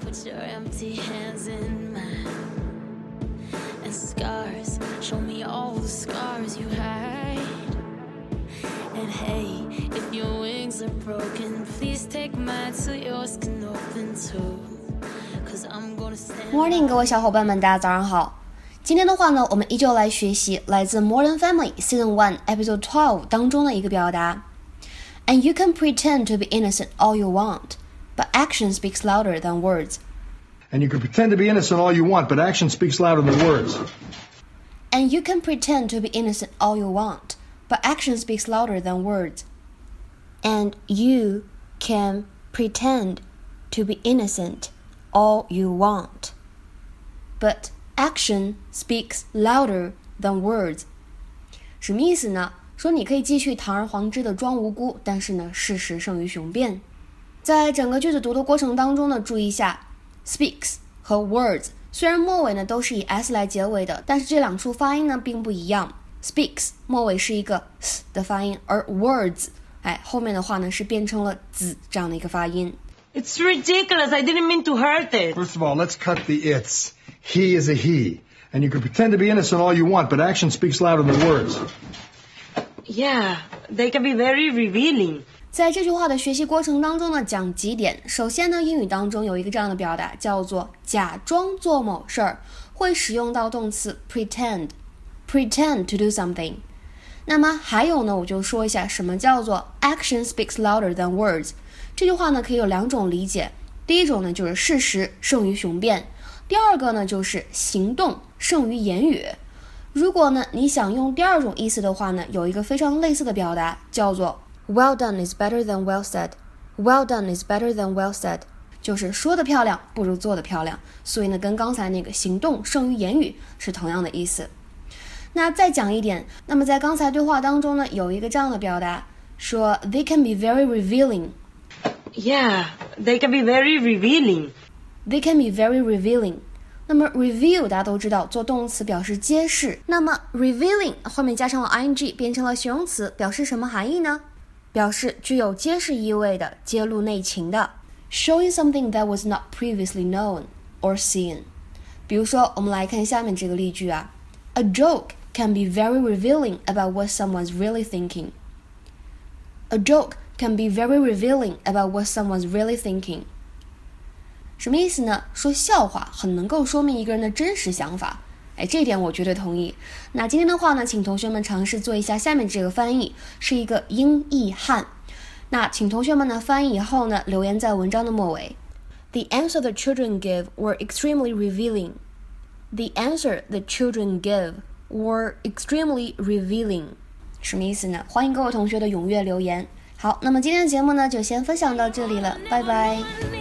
Put your empty hands in mine. And scars, show me all the scars you hide. And hey, if your wings are broken, please take mine so yours can open too. Cause I'm gonna stand. Morning，各位小伙伴们，大家早上好。今天的话呢，我们依旧来学习来自《Modern Family》Season One Episode Twelve 当中的一个表达。And you can pretend to be innocent all you want, but action speaks louder than words. And you can pretend to be innocent all you want, but action speaks louder than words. And you can pretend to be innocent all you want, but action speaks louder than words. And you can pretend to be innocent all you want, but action speaks louder than words. 什么意思呢？说你可以继续堂而皇之的装无辜，但是呢，事实胜于雄辩。 在整个句子读的过程当中呢，注意一下 speaks 和 words，虽然末尾呢都是以 s 来结尾的，但是这两处发音呢并不一样。speaks 末尾是一个 s 的发音，而 words，哎，后面的话呢是变成了 z 这样的一个发音。 It's ridiculous. I didn't mean to hurt it. First of all, let's cut the its. He is a he. And you can pretend to be innocent all you want, but action speaks louder than words. Yeah, they can be very revealing. 在这句话的学习过程当中呢，讲几点。首先呢，英语当中有一个这样的表达，叫做假装做某事儿，会使用到动词 pretend，pretend to do something。那么还有呢，我就说一下什么叫做 action speaks louder than words。这句话呢可以有两种理解，第一种呢就是事实胜于雄辩，第二个呢就是行动胜于言语。如果呢你想用第二种意思的话呢，有一个非常类似的表达叫做 Well done is better than well said. Well done is better than well said. 就是说的漂亮不如做的漂亮，所以呢，跟刚才那个行动胜于言语是同样的意思。那再讲一点，那么在刚才对话当中呢，有一个这样的表达，说 They can be very revealing. Yeah, they can be very revealing. They can be very revealing. 那么 reveal 大家都知道做动词表示揭示，那么 revealing 后面加上了 ing 变成了形容词，表示什么含义呢？表示具有揭示意味的、揭露内情的，showing something that was not previously known or seen。比如说，我们来看下面这个例句啊，A joke can be very revealing about what someone's really thinking. A joke can be very revealing about what someone's really thinking. 什么意思呢？说笑话很能够说明一个人的真实想法。 哎，这一点我绝对同意。那今天的话呢，请同学们尝试做一下下面这个翻译，是一个英译汉。那请同学们呢翻译以后呢，留言在文章的末尾。The answer the children give were extremely revealing. The answer the children give were extremely revealing. 什么意思呢？欢迎各位同学的踊跃留言。好，那么今天的节目呢，就先分享到这里了，拜拜。